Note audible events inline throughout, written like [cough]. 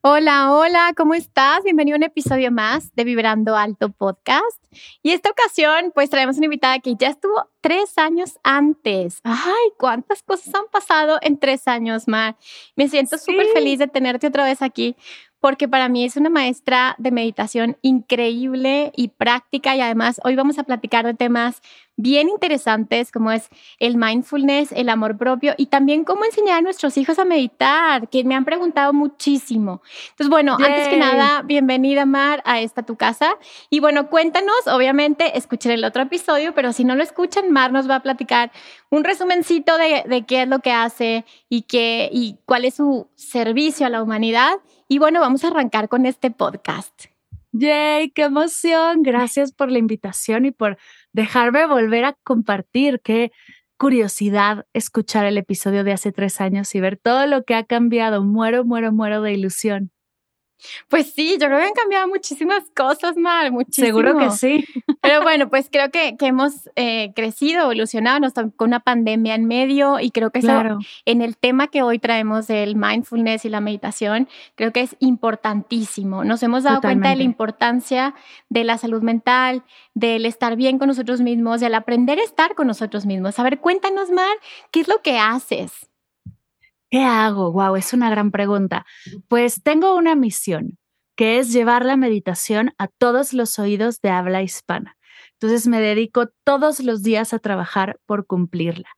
Hola, hola, ¿cómo estás? Bienvenido a un episodio más de Vibrando Alto Podcast. Y esta ocasión, pues traemos una invitada que ya estuvo tres años antes. Ay, cuántas cosas han pasado en tres años, Mar. Me siento súper feliz de tenerte otra vez aquí porque para mí es una maestra de meditación increíble y práctica y además hoy vamos a platicar de temas bien interesantes como es el mindfulness, el amor propio y también cómo enseñar a nuestros hijos a meditar, que me han preguntado muchísimo. Entonces, bueno, antes que nada, bienvenida Mar a esta tu casa y bueno, cuéntanos, obviamente escuchen el otro episodio, pero si no lo escuchan, Mar nos va a platicar un resumencito de, de qué es lo que hace y, qué, y cuál es su servicio a la humanidad y bueno, vamos a arrancar con este podcast. ¡Yay! ¡Qué emoción! Gracias por la invitación y por dejarme volver a compartir. Qué curiosidad escuchar el episodio de hace tres años y ver todo lo que ha cambiado. Muero, muero, muero de ilusión. Pues sí, yo creo que han cambiado muchísimas cosas, Mar, muchísimo. Seguro que sí. [laughs] Pero bueno, pues creo que, que hemos eh, crecido, evolucionado, nos con una pandemia en medio y creo que eso, en el tema que hoy traemos del mindfulness y la meditación, creo que es importantísimo. Nos hemos dado cuenta de la importancia de la salud mental, del estar bien con nosotros mismos, del aprender a estar con nosotros mismos. A ver, cuéntanos, Mar, ¿qué es lo que haces? ¿Qué hago? Wow, es una gran pregunta. Pues tengo una misión, que es llevar la meditación a todos los oídos de habla hispana. Entonces me dedico todos los días a trabajar por cumplirla.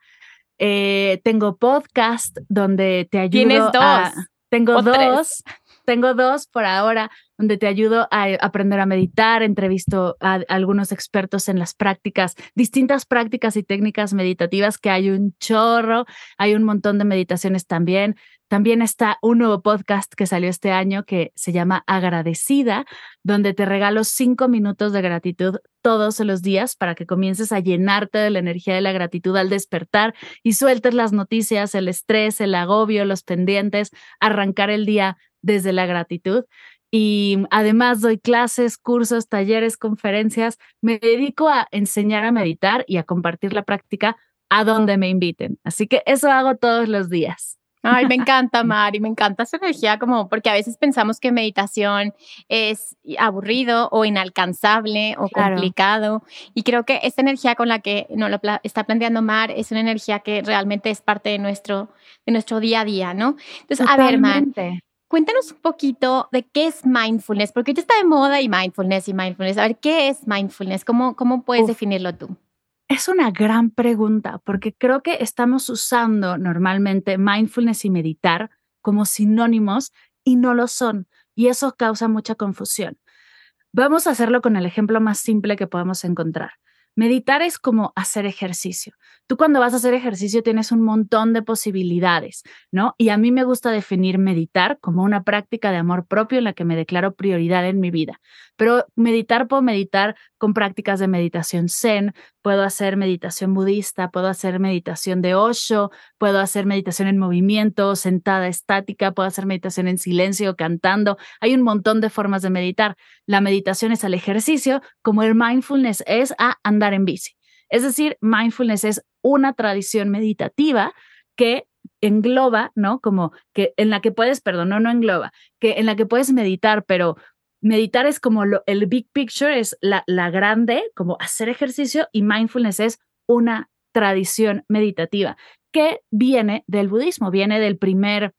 Eh, tengo podcast donde te ayudo. ¿Tienes dos? tengo dos. Tengo dos por ahora donde te ayudo a aprender a meditar, entrevisto a, algunos expertos en las prácticas, distintas prácticas y técnicas meditativas que hay un chorro, hay un montón de meditaciones también. También está un nuevo podcast que salió este año que se llama Agradecida, donde te regalo cinco minutos de gratitud todos los días para que comiences a llenarte de la energía de la gratitud al despertar y sueltes las noticias, el estrés, el agobio, los pendientes, arrancar el día desde la gratitud. Y además doy clases, cursos, talleres, conferencias. Me dedico a enseñar a meditar y a compartir la práctica a donde me inviten. Así que eso hago todos los días. Ay, me encanta, [laughs] Mari, me encanta esa energía, como porque a veces pensamos que meditación es aburrido o inalcanzable o complicado. Y creo que esta energía con la que nos lo está planteando Mar es una energía que realmente es parte de nuestro, de nuestro día a día, ¿no? Entonces, a ver, Mar, Cuéntanos un poquito de qué es mindfulness, porque ya está de moda y mindfulness y mindfulness. A ver, ¿qué es mindfulness? ¿Cómo, cómo puedes definirlo tú? Es una gran pregunta, porque creo que estamos usando normalmente mindfulness y meditar como sinónimos y no lo son, y eso causa mucha confusión. Vamos a hacerlo con el ejemplo más simple que podemos encontrar. Meditar es como hacer ejercicio. Tú cuando vas a hacer ejercicio tienes un montón de posibilidades, ¿no? Y a mí me gusta definir meditar como una práctica de amor propio en la que me declaro prioridad en mi vida. Pero meditar puedo meditar con prácticas de meditación zen, puedo hacer meditación budista, puedo hacer meditación de Osho, puedo hacer meditación en movimiento, sentada estática, puedo hacer meditación en silencio, cantando. Hay un montón de formas de meditar. La meditación es al ejercicio, como el mindfulness es a andar en bici. Es decir, mindfulness es una tradición meditativa que engloba, ¿no? Como que en la que puedes, perdón, no, no engloba, que en la que puedes meditar, pero meditar es como lo, el big picture, es la, grande, como hacer ejercicio, y mindfulness es una tradición meditativa que viene del budismo, viene del primer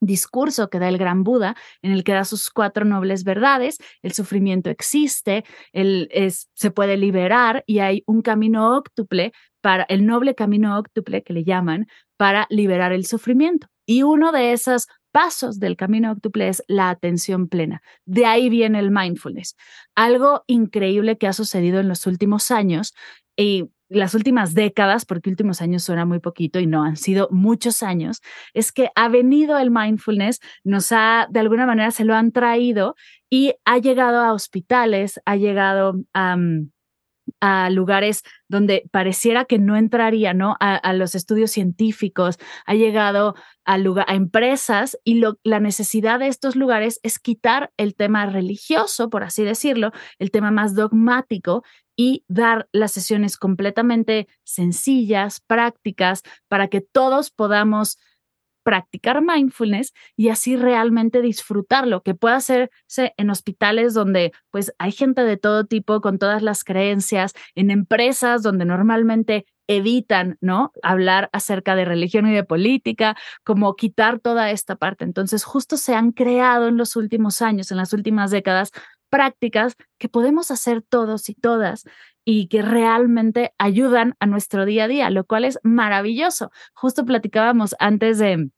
discurso que da el gran Buda, en el que da sus cuatro nobles verdades, el sufrimiento existe, el, es, se puede liberar y hay un camino óctuple para el noble camino óctuple que le llaman para liberar el sufrimiento. Y uno de esos pasos del camino óctuple es la atención plena. De ahí viene el mindfulness. Algo increíble que ha sucedido en los últimos años y las últimas décadas, porque últimos años suena muy poquito y no han sido muchos años, es que ha venido el mindfulness, nos ha, de alguna manera, se lo han traído y ha llegado a hospitales, ha llegado a... a lugares donde pareciera que no entraría, ¿no? A, los estudios científicos, ha llegado a, a empresas y lo, la necesidad de estos lugares es quitar el tema religioso, por así decirlo, el tema más dogmático y dar las sesiones completamente sencillas, prácticas, para que todos podamos practicar mindfulness y así realmente disfrutarlo, que pueda hacerse en hospitales donde pues hay gente de todo tipo con todas las creencias, en empresas donde normalmente evitan, ¿no? Hablar acerca de religión y de política, como quitar toda esta parte. Entonces, justo se han creado en los últimos años, en las últimas décadas, prácticas que podemos hacer todos y todas y que realmente ayudan a nuestro día a día, lo cual es maravilloso. Justo platicábamos antes de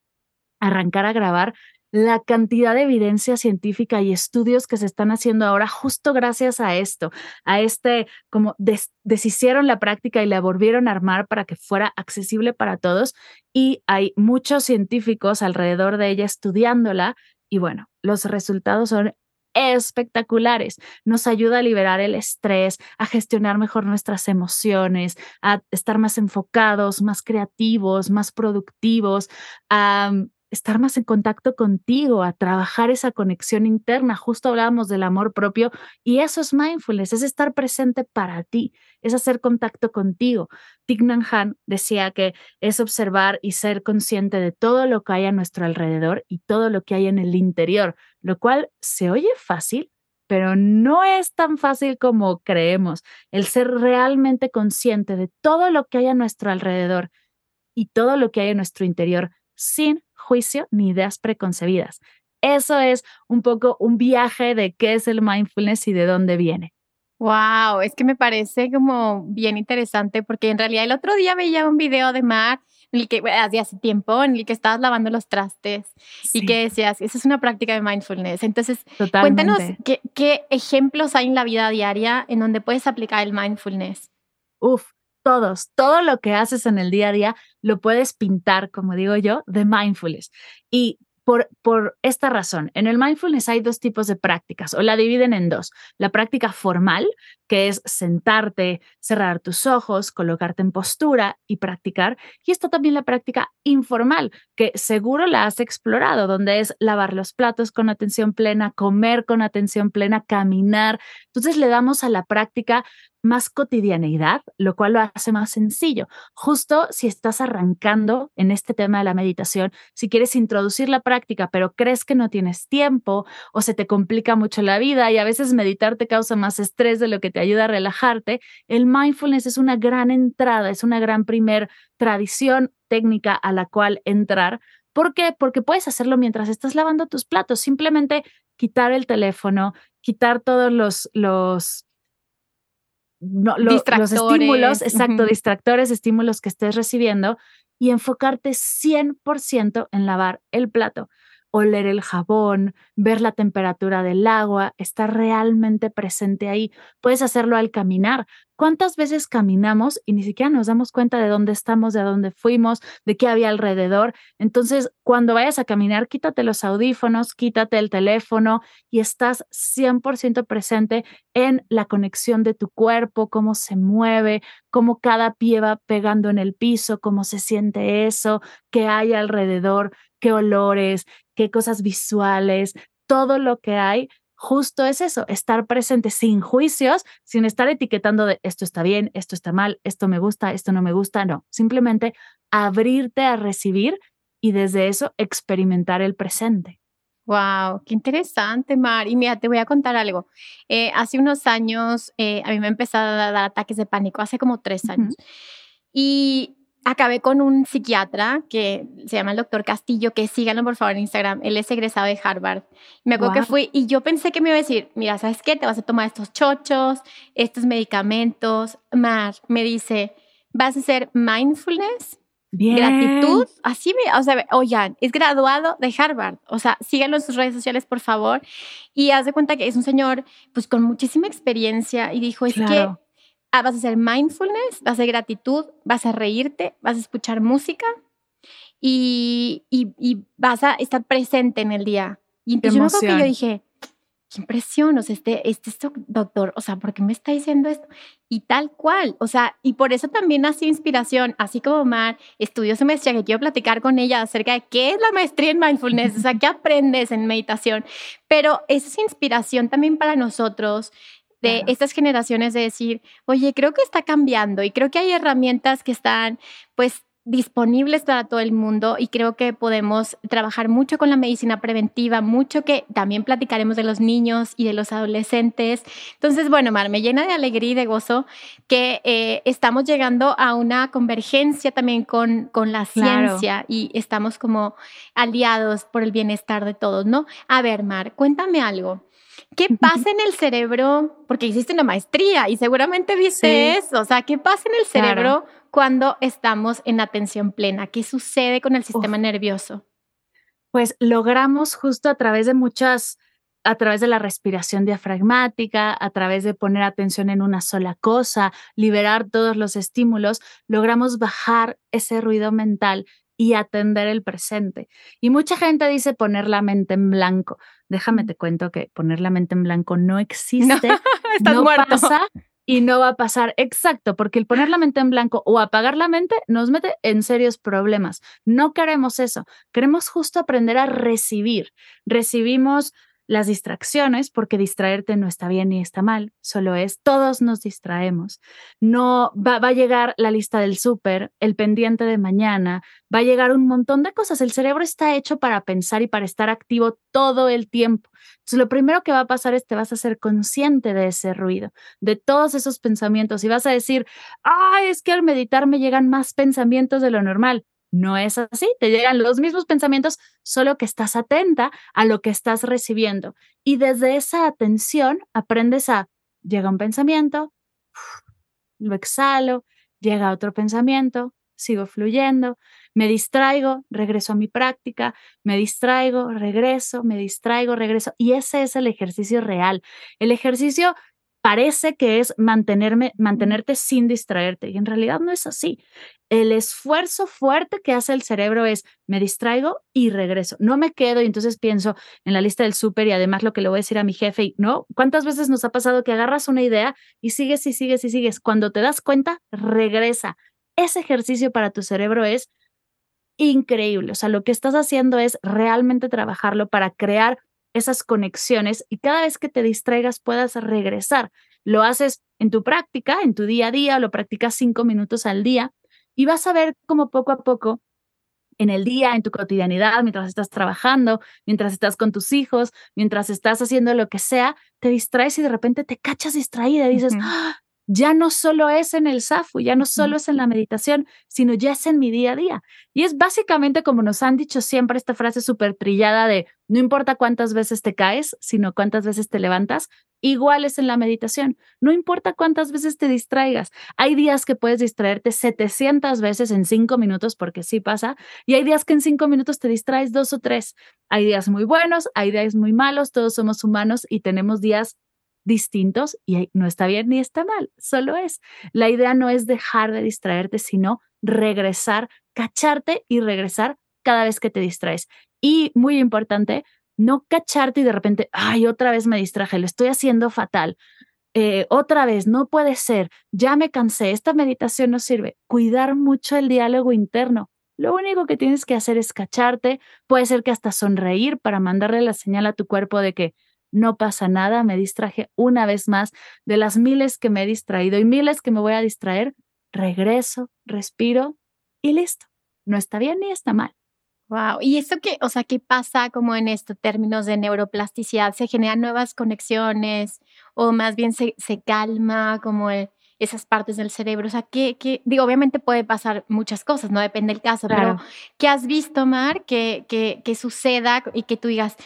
arrancar a grabar la cantidad de evidencia científica y estudios que se están haciendo ahora justo gracias a esto, a este, como deshicieron la práctica y la volvieron a armar para que fuera accesible para todos y hay muchos científicos alrededor de ella estudiándola y bueno, los resultados son espectaculares. Nos ayuda a liberar el estrés, a gestionar mejor nuestras emociones, a estar más enfocados, más creativos, más productivos, a estar más en contacto contigo, a trabajar esa conexión interna. Justo hablábamos del amor propio y eso es mindfulness, es estar presente para ti, es hacer contacto contigo. Thich Nhat Han decía que es observar y ser consciente de todo lo que hay a nuestro alrededor y todo lo que hay en el interior, lo cual se oye fácil, pero no es tan fácil como creemos. El ser realmente consciente de todo lo que hay a nuestro alrededor y todo lo que hay en nuestro interior sin juicio ni ideas preconcebidas. Eso es un poco un viaje de qué es el mindfulness y de dónde viene. Wow, es que me parece como bien interesante porque en realidad el otro día veía un video de Mar en el que hacía hace tiempo en el que estabas lavando los trastes y que decías, esa es una práctica de mindfulness. Entonces, cuéntanos qué, qué ejemplos hay en la vida diaria en donde puedes aplicar el mindfulness. Uf, todos, todo lo que haces en el día a día lo puedes pintar, como digo yo, de mindfulness. Y por, por, esta razón, en el mindfulness hay dos tipos de prácticas o la dividen en dos. La práctica formal, que es sentarte, cerrar tus ojos, colocarte en postura y practicar. Y está también la práctica informal, que seguro la has explorado, donde es lavar los platos con atención plena, comer con atención plena, caminar. Entonces le damos a la práctica más cotidianeidad, lo cual lo hace más sencillo. Justo si estás arrancando en este tema de la meditación, si quieres introducir la práctica, pero crees que no tienes tiempo o se te complica mucho la vida y a veces meditar te causa más estrés de lo que te ayuda a relajarte, el mindfulness es una gran entrada, es una gran primer tradición técnica a la cual entrar. ¿Por qué? Porque puedes hacerlo mientras estás lavando tus platos, simplemente quitar el teléfono, quitar todos los, los los estímulos, exacto, distractores, estímulos que estés recibiendo y enfocarte 100% en lavar el plato oler el jabón, ver la temperatura del agua, estar realmente presente ahí. Puedes hacerlo al caminar. ¿Cuántas veces caminamos y ni siquiera nos damos cuenta de dónde estamos, de dónde fuimos, de qué había alrededor? Entonces, cuando vayas a caminar, quítate los audífonos, quítate el teléfono y estás 100% presente en la conexión de tu cuerpo, cómo se mueve, cómo cada pie va pegando en el piso, cómo se siente eso, qué hay alrededor qué olores, qué cosas visuales, todo lo que hay, justo es eso, estar presente sin juicios, sin estar etiquetando de esto está bien, esto está mal, esto me gusta, esto no me gusta, no, simplemente abrirte a recibir y desde eso experimentar el presente. Wow, qué interesante, Mar. Y mira, te voy a contar algo. Eh, hace unos años, eh, a mí me empezaron a dar ataques de pánico, hace como tres años. Y acabé con un psiquiatra que se llama el doctor Castillo, que síganlo por favor en Instagram. Él es egresado de Harvard. Me acuerdo que fui y yo pensé que me iba a decir, mira, ¿sabes qué? Te vas a tomar estos chochos, estos medicamentos. Mar me dice, vas a hacer mindfulness, gratitud. Así me, o sea, oigan, es graduado de Harvard. O sea, síganlo en sus redes sociales, por favor. Y haz de cuenta que es un señor, pues, con muchísima experiencia y dijo, es que Ah, vas a hacer mindfulness, vas a hacer gratitud, vas a reírte, vas a escuchar música y, vas a estar presente en el día. Y entonces yo, yo dije, qué impresión, o sea, este, este, doctor, o sea, ¿por qué me está diciendo esto? Y tal cual, o sea, y por eso también nació inspiración, así como Mar estudió su maestría, que quiero platicar con ella acerca de qué es la maestría en mindfulness, o sea, [laughs] qué aprendes en meditación, pero esa es inspiración también para nosotros de estas generaciones de decir, oye, creo que está cambiando y creo que hay herramientas que están pues disponibles para todo el mundo y creo que podemos trabajar mucho con la medicina preventiva, mucho que también platicaremos de los niños y de los adolescentes. Entonces, bueno, Mar, me llena de alegría y de gozo que eh, estamos llegando a una convergencia también con, con la ciencia y estamos como aliados por el bienestar de todos, ¿no? A ver, Mar, cuéntame algo. ¿Qué pasa en el cerebro? Porque hiciste una maestría y seguramente viste eso. O sea, ¿qué pasa en el cerebro cuando estamos en atención plena? ¿Qué sucede con el sistema nervioso? Pues logramos justo a través de muchas, a través de la respiración diafragmática, a través de poner atención en una sola cosa, liberar todos los estímulos, logramos bajar ese ruido mental y atender el presente. Y mucha gente dice poner la mente en blanco. Déjame te cuento que poner la mente en blanco no [laughs] existe. No, no pasa y no va a pasar. Exacto, porque el poner la mente en blanco o apagar la mente nos mete en serios problemas. No queremos eso. Queremos justo aprender a recibir. Recibimos las distracciones, porque distraerte no está bien ni está mal, solo es todos nos distraemos. No va, va a llegar la lista del súper, el pendiente de mañana, va a llegar un montón de cosas. El cerebro está hecho para pensar y para estar activo todo el tiempo. Entonces, lo primero que va a pasar es que vas a ser consciente de ese ruido, de todos esos pensamientos y vas a decir, ay, es que al meditar me llegan más pensamientos de lo normal. No es así, te llegan los mismos pensamientos, solo que estás atenta a lo que estás recibiendo. Y desde esa atención aprendes a, llega un pensamiento, lo exhalo, llega otro pensamiento, sigo fluyendo, me distraigo, regreso a mi práctica, me distraigo, regreso, me distraigo, regreso. Y ese es el ejercicio real. El ejercicio parece que es mantenerme, mantenerte sin distraerte y en realidad no es así. El esfuerzo fuerte que hace el cerebro es me distraigo y regreso. No me quedo y entonces pienso en la lista del súper y además lo que le voy a decir a mi jefe y no, ¿cuántas veces nos ha pasado que agarras una idea y sigues y sigues y sigues? Cuando te das cuenta, regresa. Ese ejercicio para tu cerebro es increíble. O sea, lo que estás haciendo es realmente trabajarlo para crear esas conexiones y cada vez que te distraigas puedas regresar. Lo haces en tu práctica, en tu día a día, lo practicas cinco minutos al día y vas a ver cómo poco a poco en el día, en tu cotidianidad, mientras estás trabajando, mientras estás con tus hijos, mientras estás haciendo lo que sea, te distraes y de repente te cachas distraída y dices, ya no solo es en el SAFU, ya no solo es en la meditación, sino ya es en mi día a día. Y es básicamente como nos han dicho siempre esta frase súper trillada de no importa cuántas veces te caes, sino cuántas veces te levantas, igual es en la meditación. No importa cuántas veces te distraigas. Hay días que puedes distraerte 700 veces en cinco minutos, porque sí pasa, y hay días que en cinco minutos te distraes dos o tres. Hay días muy buenos, hay días muy malos, todos somos humanos y tenemos días distintos y no está bien ni está mal, solo es. La idea no es dejar de distraerte, sino regresar, cacharte y regresar cada vez que te distraes. Y muy importante, no cacharte y de repente, ay, otra vez me distraje, lo estoy haciendo fatal. Eh, otra vez, no puede ser, ya me cansé, esta meditación no sirve. Cuidar mucho el diálogo interno. Lo único que tienes que hacer es cacharte, puede ser que hasta sonreír para mandarle la señal a tu cuerpo de que no pasa nada, me distraje una vez más de las miles que me he distraído y miles que me voy a distraer, regreso, respiro y listo. No está bien ni está mal. Wow, y eso que, o sea, ¿qué pasa como en estos términos de neuroplasticidad? ¿Se generan nuevas conexiones o más bien se, se calma como el, esas partes del cerebro? O sea, ¿qué, qué? digo, obviamente puede pasar muchas cosas, no depende del caso, pero ¿qué has visto, Mar, que, que, que suceda y que tú digas,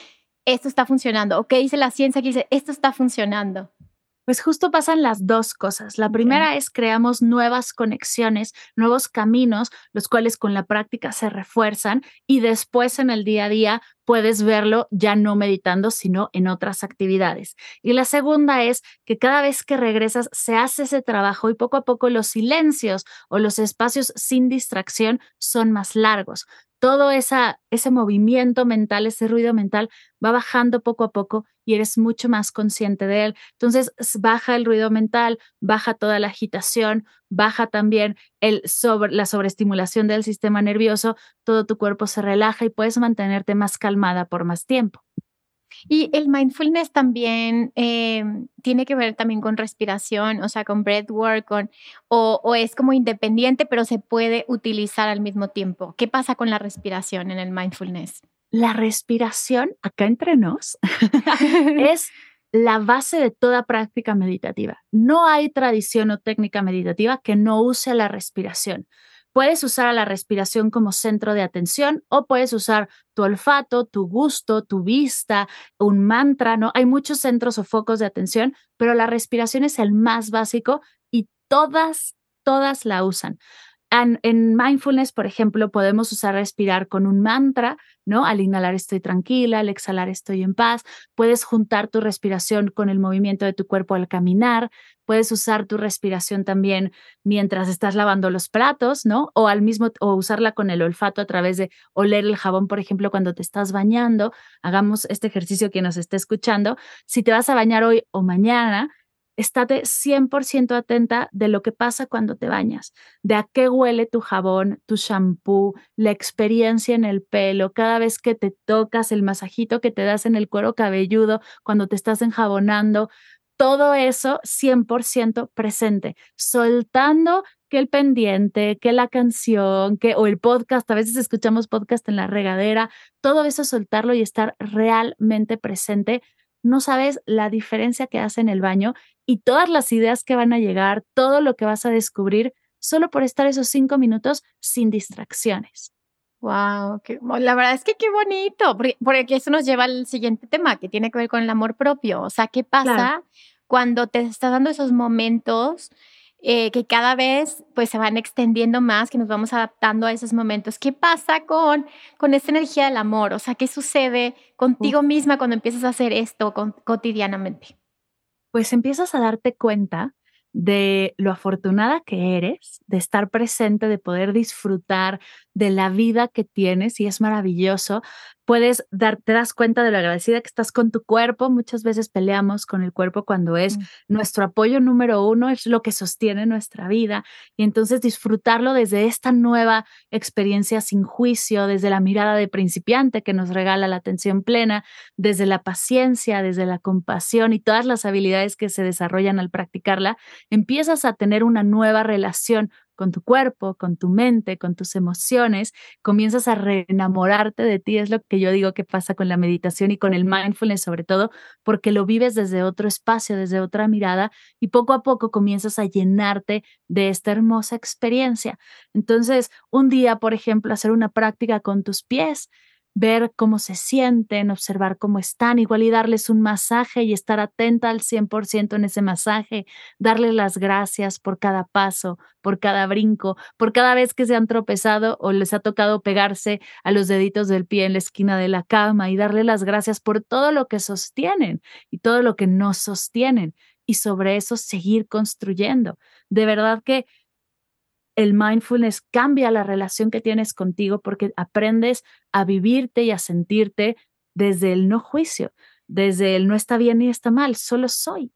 esto está funcionando? ¿O qué dice la ciencia que dice, esto está funcionando? Pues justo pasan las dos cosas. La primera es creamos nuevas conexiones, nuevos caminos, los cuales con la práctica se refuerzan y después en el día a día puedes verlo ya no meditando, sino en otras actividades. Y la segunda es que cada vez que regresas se hace ese trabajo y poco a poco los silencios o los espacios sin distracción son más largos todo esa, ese movimiento mental, ese ruido mental va bajando poco a poco y eres mucho más consciente de él. Entonces, baja el ruido mental, baja toda la agitación, baja también el sobre, la sobreestimulación del sistema nervioso, todo tu cuerpo se relaja y puedes mantenerte más calmada por más tiempo. Y el mindfulness también eh, tiene que ver también con respiración, o sea, con breathwork, con, o, o, es como independiente, pero se puede utilizar al mismo tiempo. ¿Qué pasa con la respiración en el mindfulness? La respiración, acá entre nos, [laughs] es la base de toda práctica meditativa. No hay tradición o técnica meditativa que no use la respiración. Puedes usar a la respiración como centro de atención o puedes usar tu olfato, tu gusto, tu vista, un mantra, ¿no? Hay muchos centros o focos de atención, pero la respiración es el más básico y todas, todas la usan. En, mindfulness, por ejemplo, podemos usar respirar con un mantra, ¿no? Al inhalar estoy tranquila, al exhalar estoy en paz. Puedes juntar tu respiración con el movimiento de tu cuerpo al caminar. Puedes usar tu respiración también mientras estás lavando los platos, ¿no? O al mismo o usarla con el olfato a través de oler el jabón, por ejemplo, cuando te estás bañando. Hagamos este ejercicio que nos esté escuchando. Si te vas a bañar hoy o mañana, estate 100% atenta de lo que pasa cuando te bañas, de a qué huele tu jabón, tu shampoo, la experiencia en el pelo, cada vez que te tocas, el masajito que te das en el cuero cabelludo, cuando te estás enjabonando, todo eso 100% presente, soltando que el pendiente, que la canción, que o el podcast, a veces escuchamos podcast en la regadera, todo eso soltarlo y estar realmente presente no sabes la diferencia que hace en el baño y todas las ideas que van a llegar, todo lo que vas a descubrir solo por estar esos cinco minutos sin distracciones. Wow, la verdad es que qué bonito, porque, eso nos lleva al siguiente tema que tiene que ver con el amor propio. O sea, ¿qué pasa cuando te estás dando esos momentos eh, que cada vez pues se van extendiendo más, que nos vamos adaptando a esos momentos? ¿Qué pasa con, con esta energía del amor? O sea, ¿qué sucede contigo misma cuando empiezas a hacer esto cotidianamente? Pues empiezas a darte cuenta de lo afortunada que eres, de estar presente, de poder disfrutar de la vida que tienes y es maravilloso, puedes dar, te das cuenta de lo agradecida que estás con tu cuerpo. Muchas veces peleamos con el cuerpo cuando es mm. nuestro apoyo número uno, es lo que sostiene nuestra vida. Y entonces disfrutarlo desde esta nueva experiencia sin juicio, desde la mirada de principiante que nos regala la atención plena, desde la paciencia, desde la compasión y todas las habilidades que se desarrollan al practicarla, empiezas a tener una nueva relación con tu cuerpo, con tu mente, con tus emociones, comienzas a reenamorarte de ti. Es lo que yo digo que pasa con la meditación y con el mindfulness sobre todo, porque lo vives desde otro espacio, desde otra mirada y poco a poco comienzas a llenarte de esta hermosa experiencia. Entonces, un día, por ejemplo, hacer una práctica con tus pies ver cómo se sienten, observar cómo están, igual y darles un masaje y estar atenta al 100% en ese masaje, darles las gracias por cada paso, por cada brinco, por cada vez que se han tropezado o les ha tocado pegarse a los deditos del pie en la esquina de la cama y darle las gracias por todo lo que sostienen y todo lo que no sostienen y sobre eso seguir construyendo. De verdad que el mindfulness cambia la relación que tienes contigo porque aprendes a vivirte y a sentirte desde el no juicio, desde el no está bien ni está mal, solo soy.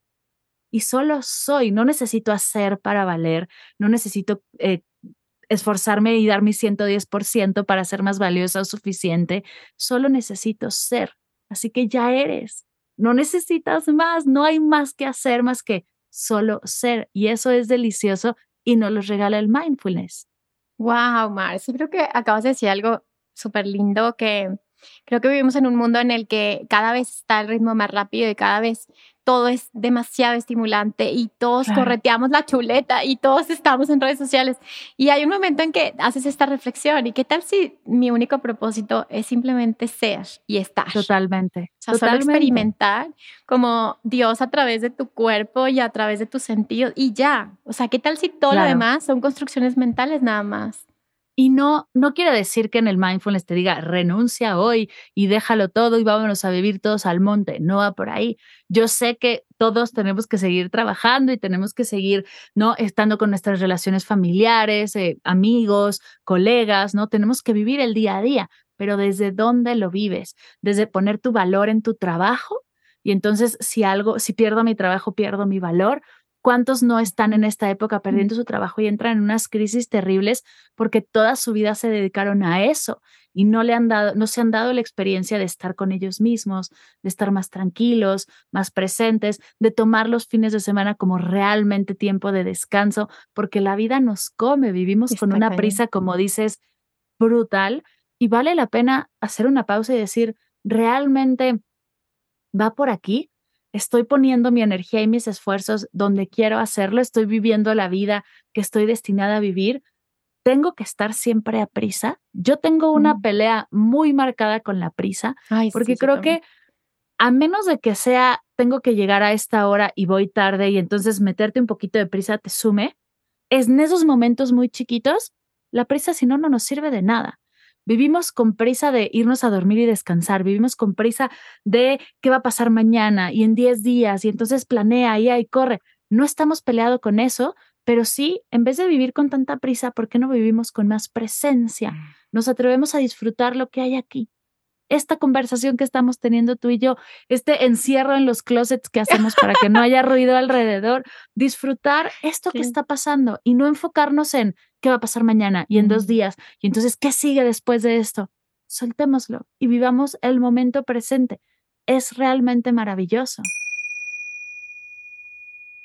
Y solo soy, no necesito hacer para valer, no necesito eh, esforzarme y dar mi 110% para ser más valiosa o suficiente, solo necesito ser. Así que ya eres, no necesitas más, no hay más que hacer más que solo ser. Y eso es delicioso y nos los regala el mindfulness. Wow, Mar, creo que acabas de decir algo súper lindo que creo que vivimos en un mundo en el que cada vez está el ritmo más rápido y cada vez todo es demasiado estimulante y todos correteamos la chuleta y todos estamos en redes sociales. Y hay un momento en que haces esta reflexión y qué tal si mi único propósito es simplemente ser y estar. Totalmente. O sea, solo experimentar como Dios a través de tu cuerpo y a través de tus sentidos y ya. O sea, qué tal si todo lo demás son construcciones mentales nada más. Y no, no quiere decir que en el mindfulness te diga renuncia hoy y déjalo todo y vámonos a vivir todos al monte. No va por ahí. Yo sé que todos tenemos que seguir trabajando y tenemos que seguir, ¿no? Estando con nuestras relaciones familiares, eh, amigos, colegas, ¿no? Tenemos que vivir el día a día, pero ¿desde dónde lo vives? Desde poner tu valor en tu trabajo. Y entonces, si algo, si pierdo mi trabajo, pierdo mi valor, ¿Cuántos no están en esta época perdiendo su trabajo y entran en unas crisis terribles porque toda su vida se dedicaron a eso y no le han dado, no se han dado la experiencia de estar con ellos mismos, de estar más tranquilos, más presentes, de tomar los fines de semana como realmente tiempo de descanso, porque la vida nos come, vivimos con una prisa, como dices, brutal y vale la pena hacer una pausa y decir, realmente va por aquí estoy poniendo mi energía y mis esfuerzos donde quiero hacerlo, estoy viviendo la vida que estoy destinada a vivir, tengo que estar siempre a prisa. Yo tengo una mm. pelea muy marcada con la prisa, porque creo que a menos de que sea, tengo que llegar a esta hora y voy tarde y entonces meterte un poquito de prisa te sume, es en esos momentos muy chiquitos, la prisa si no, no nos sirve de nada. Vivimos con prisa de irnos a dormir y descansar, vivimos con prisa de qué va a pasar mañana y en 10 días y entonces planea y ahí corre. No estamos peleados con eso, pero sí, en vez de vivir con tanta prisa, ¿por qué no vivimos con más presencia? Mm. Nos atrevemos a disfrutar lo que hay aquí. Esta conversación que estamos teniendo tú y yo, este encierro en los closets que hacemos para que no haya ruido alrededor, disfrutar esto que está pasando y no enfocarnos en ¿Qué va a pasar mañana y en dos días? Y entonces, ¿qué sigue después de esto? Soltémoslo y vivamos el momento presente. Es realmente maravilloso.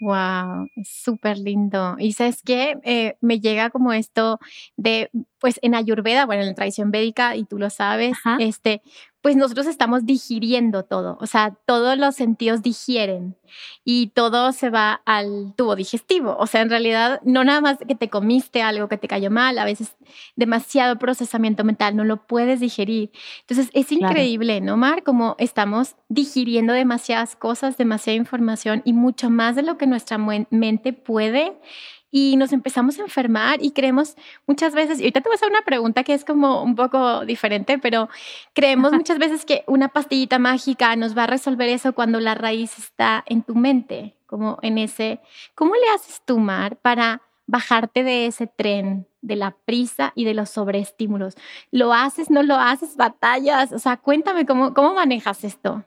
Wow, es súper lindo. Y sabes qué, eh, me llega como esto de, pues en Ayurveda, bueno, en la tradición védica, y tú lo sabes, este, pues nosotros estamos digiriendo todo, o sea, todos los sentidos digieren y todo se va al tubo digestivo, o sea, en realidad no nada más que te comiste algo que te cayó mal, a veces demasiado procesamiento mental, no lo puedes digerir. Entonces es increíble, ¿no, Mar? Como estamos digiriendo demasiadas cosas, demasiada información y mucho más de lo que nuestra mente puede y nos empezamos a enfermar y creemos muchas veces, y ahorita te voy a hacer una pregunta que es como un poco diferente, pero creemos muchas veces que una pastillita mágica nos va a resolver eso cuando la raíz está en tu mente, como en ese, ¿cómo le haces tú, Mar, para bajarte de ese tren de la prisa y de los sobreestímulos? ¿Lo haces, no lo haces, batallas? O sea, cuéntame cómo, cómo manejas esto.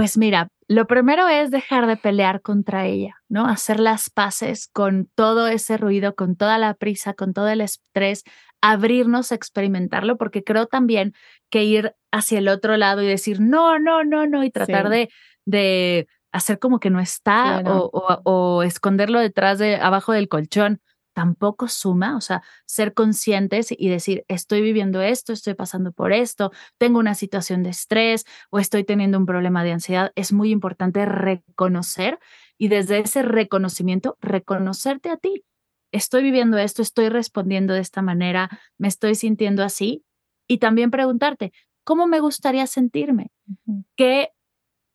Pues mira, lo primero es dejar de pelear contra ella, ¿no? Hacer las paces con todo ese ruido, con toda la prisa, con todo el estrés, abrirnos a experimentarlo, porque creo también que ir hacia el otro lado y decir no, no, no, no, y tratar de, de hacer como que no está o, o, esconderlo detrás de, abajo del colchón, tampoco suma, o sea, ser conscientes y decir, estoy viviendo esto, estoy pasando por esto, tengo una situación de estrés o estoy teniendo un problema de ansiedad, es muy importante reconocer y desde ese reconocimiento, reconocerte a ti. Estoy viviendo esto, estoy respondiendo de esta manera, me estoy sintiendo así y también preguntarte, ¿cómo me gustaría sentirme? ¿Qué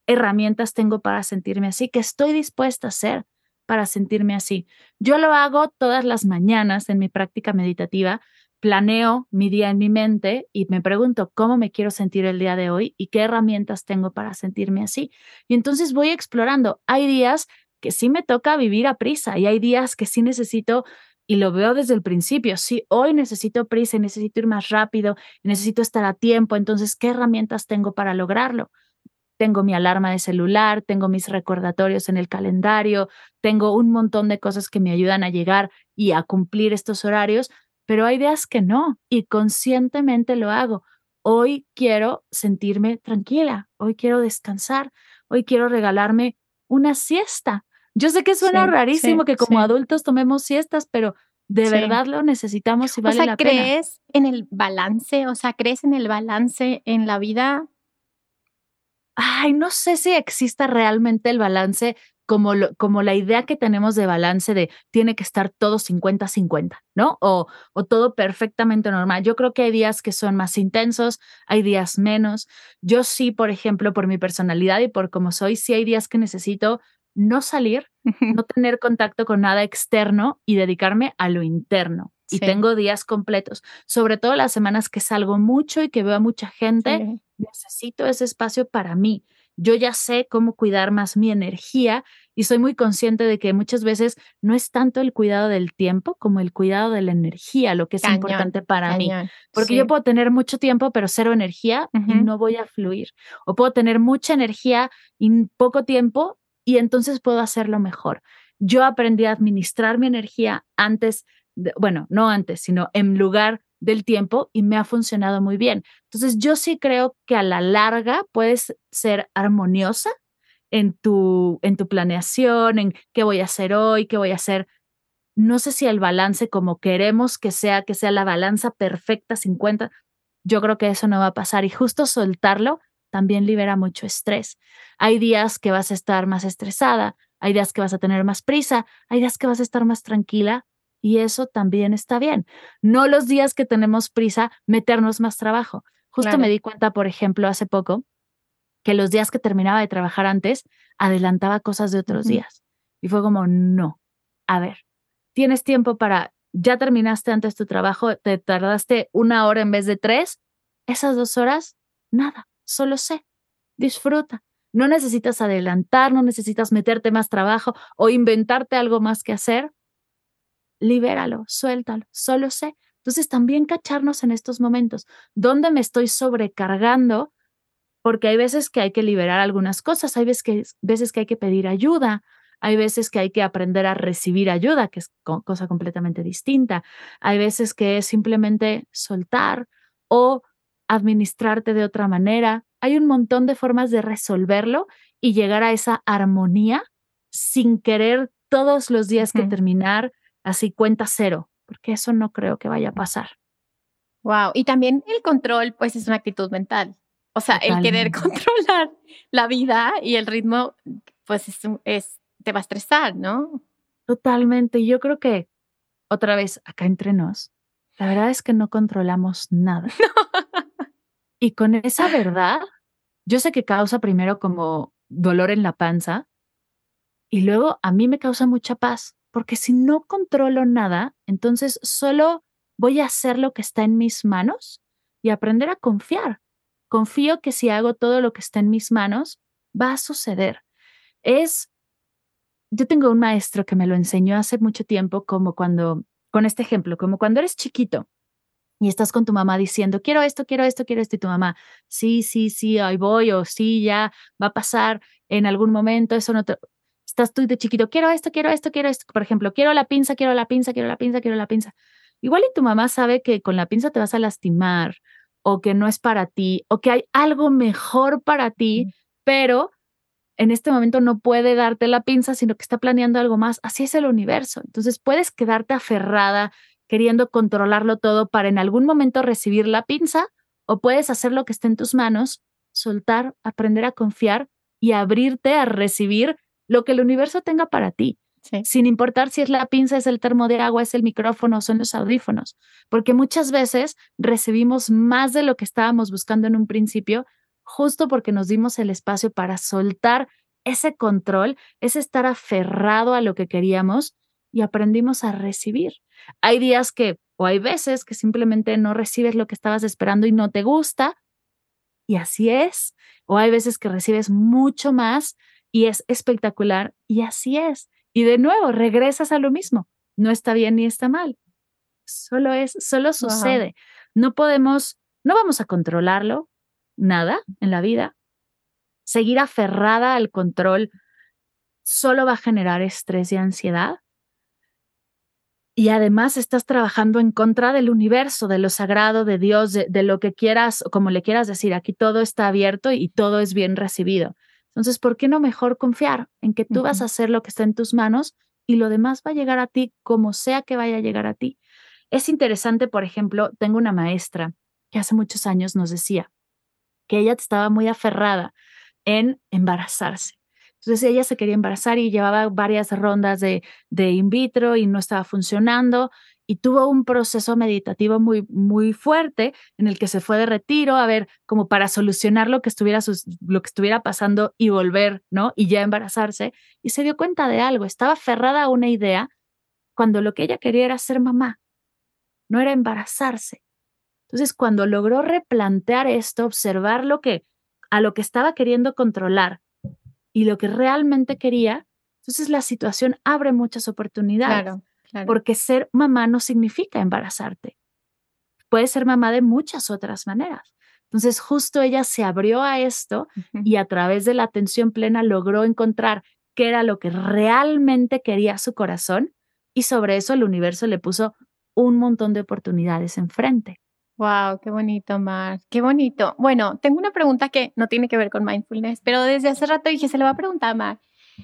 herramientas tengo para sentirme así? ¿Qué estoy dispuesta a hacer? Para sentirme así. Yo lo hago todas las mañanas en mi práctica meditativa. Planeo mi día en mi mente y me pregunto cómo me quiero sentir el día de hoy y qué herramientas tengo para sentirme así. Y entonces voy explorando. Hay días que sí me toca vivir a prisa y hay días que sí necesito y lo veo desde el principio. Si hoy necesito prisa necesito ir más rápido, necesito estar a tiempo, entonces, ¿qué herramientas tengo para lograrlo? Tengo mi alarma de celular, tengo mis recordatorios en el calendario, tengo un montón de cosas que me ayudan a llegar y a cumplir estos horarios, pero hay días que no y conscientemente lo hago. Hoy quiero sentirme tranquila, hoy quiero descansar, hoy quiero regalarme una siesta. Yo sé que suena rarísimo que como adultos tomemos siestas, pero de verdad lo necesitamos y vale o sea, la ¿crees en el balance? O sea, ¿crees en el balance en la vida? Ay, no sé si exista realmente el balance como, como la idea que tenemos de balance de tiene que estar todo 50-50, ¿no? O, o todo perfectamente normal. Yo creo que hay días que son más intensos, hay días menos. Yo sí, por ejemplo, por mi personalidad y por cómo soy, sí hay días que necesito no salir, [laughs] no tener contacto con nada externo y dedicarme a lo interno. Y tengo días completos, sobre todo las semanas que salgo mucho y que veo a mucha gente, necesito ese espacio para mí yo ya sé cómo cuidar más mi energía y soy muy consciente de que muchas veces no es tanto el cuidado del tiempo como el cuidado de la energía lo que es importante para mí. Porque yo puedo tener mucho tiempo pero cero energía y no voy a fluir. O puedo tener mucha energía y poco tiempo y entonces puedo hacerlo mejor. Yo aprendí a administrar mi energía antes, bueno, no antes, sino en lugar del tiempo y me ha funcionado muy bien. Entonces, yo sí creo que a la larga puedes ser armoniosa en tu, en tu planeación, en qué voy a hacer hoy, qué voy a hacer. No sé si el balance como queremos que sea, que sea la balanza perfecta 50, yo creo que eso no va a pasar y justo soltarlo también libera mucho estrés. Hay días que vas a estar más estresada, hay días que vas a tener más prisa, hay días que vas a estar más tranquila y eso también está bien. No los días que tenemos prisa, meternos más trabajo. Justo me di cuenta, por ejemplo, hace poco, que los días que terminaba de trabajar antes, adelantaba cosas de otros días. Y fue como, no, a ver, tienes tiempo para, ya terminaste antes tu trabajo, te tardaste una hora en vez de tres, esas dos horas, nada, solo sé, disfruta. No necesitas adelantar, no necesitas meterte más trabajo o inventarte algo más que hacer libéralo, suéltalo, solo sé. Entonces también cacharnos en estos momentos, ¿dónde me estoy sobrecargando? Porque hay veces que hay que liberar algunas cosas, hay veces que, veces que hay que pedir ayuda, hay veces que hay que aprender a recibir ayuda, que es cosa completamente distinta, hay veces que es simplemente soltar o administrarte de otra manera. Hay un montón de formas de resolverlo y llegar a esa armonía sin querer todos los días que terminar así cuenta cero, porque eso no creo que vaya a pasar. Wow, y también el control, pues es una actitud mental. O sea, el querer controlar la vida y el ritmo, pues es, te va a estresar, ¿no? Totalmente. Yo creo que, otra vez, acá entre nos, la verdad es que no controlamos nada. [laughs] y con esa verdad, yo sé que causa primero como dolor en la panza y luego a mí me causa mucha paz porque si no controlo nada, entonces solo voy a hacer lo que está en mis manos y aprender a confiar. Confío que si hago todo lo que está en mis manos, va a suceder. Es, yo tengo un maestro que me lo enseñó hace mucho tiempo, como cuando, con este ejemplo, como cuando eres chiquito y estás con tu mamá diciendo, quiero esto, quiero esto, quiero esto, y tu mamá, sí, sí, sí, ahí voy, o sí, ya va a pasar en algún momento, eso no te estás tú de chiquito, quiero esto, quiero esto, quiero esto. Por ejemplo, quiero la pinza, quiero la pinza, quiero la pinza, quiero la pinza. Igual y tu mamá sabe que con la pinza te vas a lastimar o que no es para ti o que hay algo mejor para ti, pero en este momento no puede darte la pinza, sino que está planeando algo más. Así es el universo. Entonces puedes quedarte aferrada queriendo controlarlo todo para en algún momento recibir la pinza o puedes hacer lo que esté en tus manos, soltar, aprender a confiar y abrirte a recibir lo que el universo tenga para ti. Sin importar si es la pinza, es el termo de agua, es el micrófono, son los audífonos, porque muchas veces recibimos más de lo que estábamos buscando en un principio, justo porque nos dimos el espacio para soltar ese control, ese estar aferrado a lo que queríamos y aprendimos a recibir. Hay días que, o hay veces que simplemente no recibes lo que estabas esperando y no te gusta, y así es, o hay veces que recibes mucho más y es espectacular y así es. Y de nuevo, regresas a lo mismo. No está bien ni está mal. Solo es, solo sucede. No podemos, no vamos a controlarlo, nada en la vida, seguir aferrada al control solo va a generar estrés y ansiedad. Y además estás trabajando en contra del universo, de lo sagrado, de Dios, de, lo que quieras, como le quieras decir. Aquí todo está abierto y todo es bien recibido. Entonces, ¿por qué no mejor confiar en que tú vas a hacer lo que está en tus manos y lo demás va a llegar a ti como sea que vaya a llegar a ti? Es interesante, por ejemplo, tengo una maestra que hace muchos años nos decía que ella estaba muy aferrada en embarazarse. Entonces ella se quería embarazar y llevaba varias rondas de, de in vitro y no estaba funcionando y tuvo un proceso meditativo muy, muy fuerte en el que se fue de retiro a ver como para solucionar lo que estuviera, lo que estuviera pasando y volver, ¿no? Y ya embarazarse. Y se dio cuenta de algo, estaba aferrada a una idea cuando lo que ella quería era ser mamá, no era embarazarse. Entonces, cuando logró replantear esto, observar lo que, a lo que estaba queriendo controlar y lo que realmente quería, entonces la situación abre muchas oportunidades. Porque ser mamá no significa embarazarte. Puedes ser mamá de muchas otras maneras. Entonces, justo ella se abrió a esto y a través de la atención plena logró encontrar qué era lo que realmente quería su corazón y sobre eso el universo le puso un montón de oportunidades enfrente. Wow, qué bonito, Mar. Qué bonito. Bueno, tengo una pregunta que no tiene que ver con mindfulness, pero desde hace rato dije, se le va a preguntar a Mar.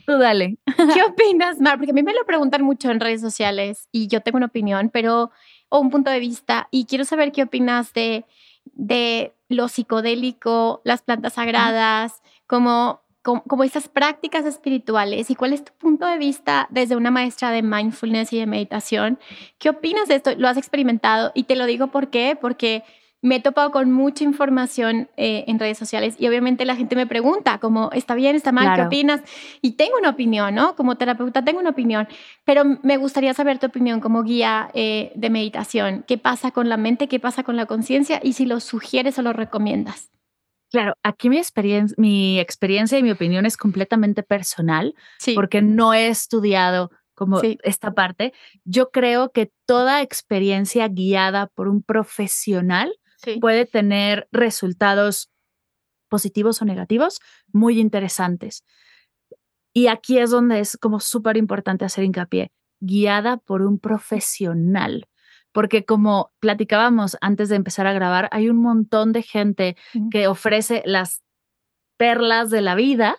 Tú dale. ¿Qué [laughs] opinas, Mar? Porque a mí me lo preguntan mucho en redes sociales y yo tengo una opinión, pero o un punto de vista y quiero saber qué opinas de de lo psicodélico, las plantas sagradas, como como, esas prácticas espirituales y cuál es tu punto de vista desde una maestra de mindfulness y de meditación. ¿Qué opinas de esto? ¿Lo has experimentado? Y te lo digo por qué, porque me he topado con mucha información eh, en redes sociales y obviamente la gente me pregunta como, ¿está bien, está mal? ¿Qué opinas? Y tengo una opinión, ¿no? Como terapeuta tengo una opinión, pero me gustaría saber tu opinión como guía eh, de meditación. ¿Qué pasa con la mente? ¿Qué pasa con la conciencia? Y si lo sugieres o lo recomiendas. Claro, aquí mi experiencia, mi experiencia y mi opinión es completamente personal, porque no he estudiado como esta parte. Yo creo que toda experiencia guiada por un profesional puede tener resultados positivos o negativos muy interesantes. Y aquí es donde es como súper importante hacer hincapié, guiada por un profesional porque como platicábamos antes de empezar a grabar, hay un montón de gente que ofrece las perlas de la vida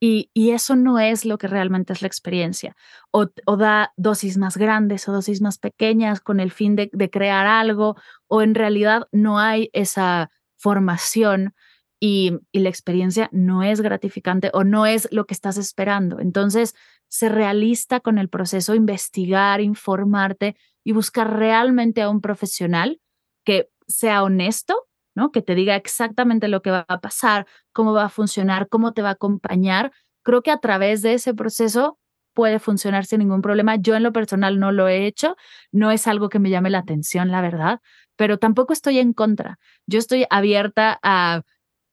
y, eso no es lo que realmente es la experiencia. O, da dosis más grandes o dosis más pequeñas con el fin de, crear algo, o en realidad no hay esa formación y, y, la experiencia no es gratificante o no es lo que estás esperando. Entonces, ser realista con el proceso, investigar, informarte y buscar realmente a un profesional que sea honesto, ¿no? Que te diga exactamente lo que va a pasar, cómo va a funcionar, cómo te va a acompañar. Creo que a través de ese proceso puede funcionar sin ningún problema. Yo en lo personal no lo he hecho, no es algo que me llame la atención, la verdad, pero tampoco estoy en contra. Yo estoy abierta a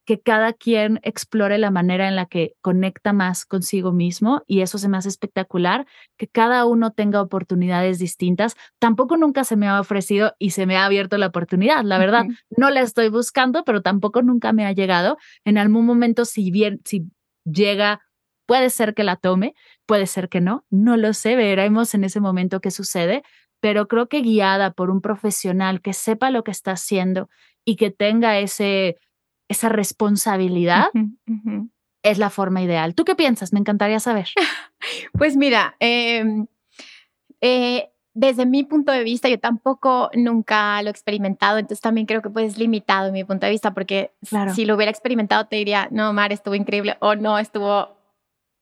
que cada quien explore la manera en la que conecta más consigo mismo y eso se me hace espectacular, que cada uno tenga oportunidades distintas. Tampoco nunca se me ha ofrecido y se me ha abierto la oportunidad, la verdad. No la estoy buscando, pero tampoco nunca me ha llegado. En algún momento, si bien, si llega, puede ser que la tome, puede ser que no, no lo sé, veremos en ese momento qué sucede, pero creo que guiada por un profesional que sepa lo que está haciendo y que tenga ese esa responsabilidad es la forma ideal. ¿Tú qué piensas? Me encantaría saber. [laughs] pues mira, em, eh, desde mi punto de vista, yo tampoco nunca lo he experimentado, entonces también creo que pues limitado mi punto de vista, porque si lo hubiera experimentado te diría, no, Mar, estuvo increíble o no, estuvo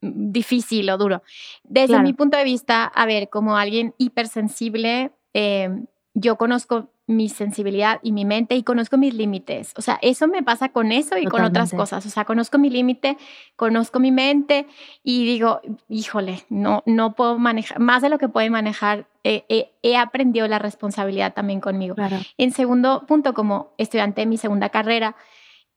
difícil o duro. Desde mi punto de vista, a ver, como alguien hipersensible, em, yo conozco mi sensibilidad y mi mente y conozco mis límites. O sea, eso me pasa con eso y con otras cosas. O sea, conozco mi límite, conozco mi mente y digo, híjole, no, no puedo manejar, más de lo que puede manejar, he aprendido la responsabilidad también conmigo. En segundo punto, como estudiante de mi segunda carrera,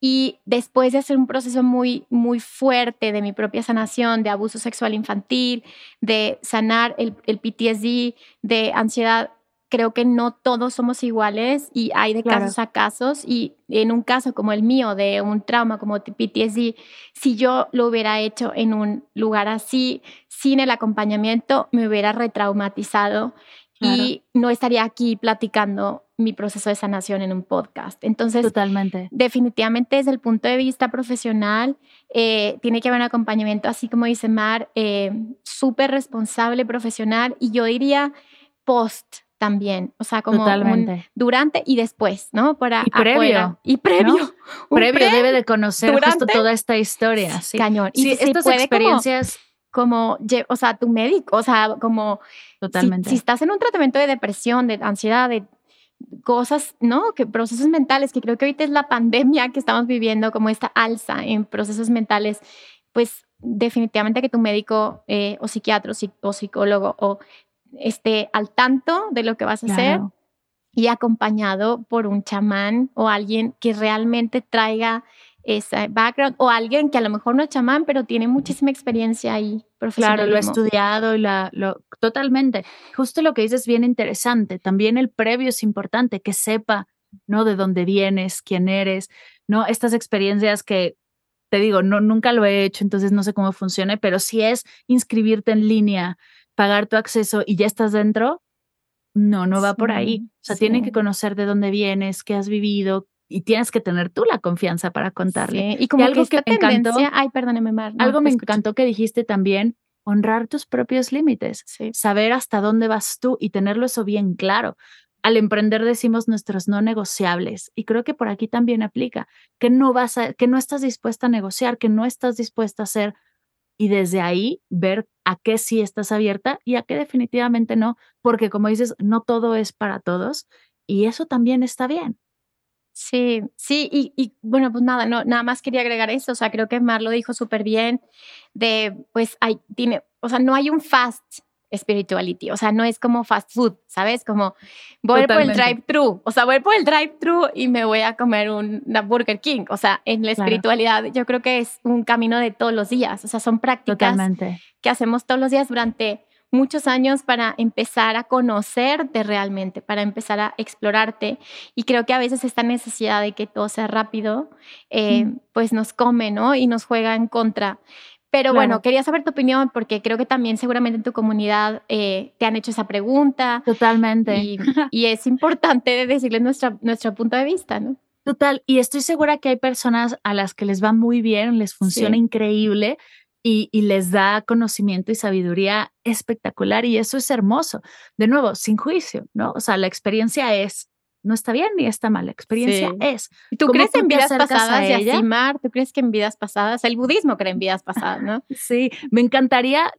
y después de hacer un proceso muy, muy fuerte de mi propia sanación, de abuso sexual infantil, de sanar el, el PTSD, de ansiedad creo que no todos somos iguales y hay de casos a casos y en un caso como el mío de un trauma como PTSD, si yo lo hubiera hecho en un lugar así, sin el acompañamiento, me hubiera retraumatizado y no estaría aquí platicando mi proceso de sanación en un podcast. Entonces, totalmente. Definitivamente desde el punto de vista profesional, eh, tiene que haber un acompañamiento, así como dice Mar, eh, súper responsable, profesional y yo diría post también, o sea, como durante y después, ¿no? Para y previo. Y previo. Previo, debe de conocer justo toda esta historia. Sí. Cañón. Y estas experiencias como, o sea, tu médico, o sea, como Totalmente. Si, estás en un tratamiento de depresión, de ansiedad, de cosas, ¿no? Que procesos mentales, que creo que ahorita es la pandemia que estamos viviendo, como esta alza en procesos mentales, pues definitivamente que tu médico eh, o psiquiatra o, psicólogo o esté al tanto de lo que vas a hacer y acompañado por un chamán o alguien que realmente traiga ese background o alguien que a lo mejor no es chamán, pero tiene muchísima experiencia ahí. Claro, lo ha estudiado y la, lo, totalmente. Justo lo que dices es bien interesante. También el previo es importante, que sepa, ¿no? De dónde vienes, quién eres, ¿no? Estas experiencias que te digo, no, nunca lo he hecho, entonces no sé cómo funcione, pero si es inscribirte en línea, pagar tu acceso y ya estás dentro, no, no va por ahí. O sea, tienen que conocer de dónde vienes, qué has vivido, y tienes que tener tú la confianza para contarle. Y como algo que, me encantó, ay, perdóneme, Mar, algo me encantó que dijiste también, honrar tus propios límites, saber hasta dónde vas tú y tenerlo eso bien claro. Al emprender decimos nuestros no negociables y creo que por aquí también aplica que no vas a, que no estás dispuesta a negociar, que no estás dispuesta a hacer y desde ahí ver a qué sí estás abierta y a qué definitivamente no, porque como dices, no todo es para todos y eso también está bien. Sí, sí, y, bueno, pues nada, no, nada más quería agregar eso, o sea, creo que Mar lo dijo súper bien, de, pues, hay, tiene, o sea, no hay un fast spirituality, o sea, no es como fast food, ¿sabes? Como voy por el drive-thru, o sea, voy por el drive-thru y me voy a comer un, una Burger King, o sea, en la espiritualidad yo creo que es un camino de todos los días, o sea, son prácticas que hacemos todos los días durante muchos años para empezar a conocerte realmente, para empezar a explorarte. Y creo que a veces esta necesidad de que todo sea rápido, eh, pues nos come, ¿no? Y nos juega en contra. Pero bueno, quería saber tu opinión porque creo que también seguramente en tu comunidad eh, te han hecho esa pregunta. Totalmente. Y, es importante decirles nuestra, nuestro punto de vista, ¿no? Total, y estoy segura que hay personas a las que les va muy bien, les funciona increíble, y, les da conocimiento y sabiduría espectacular y eso es hermoso. De nuevo, sin juicio, ¿no? O sea, la experiencia es, no está bien ni está mal, la experiencia es. ¿Tú crees en vidas pasadas de Asimar? ¿Tú crees que en vidas pasadas? El budismo cree en vidas pasadas, ¿no? [laughs] sí, me encantaría,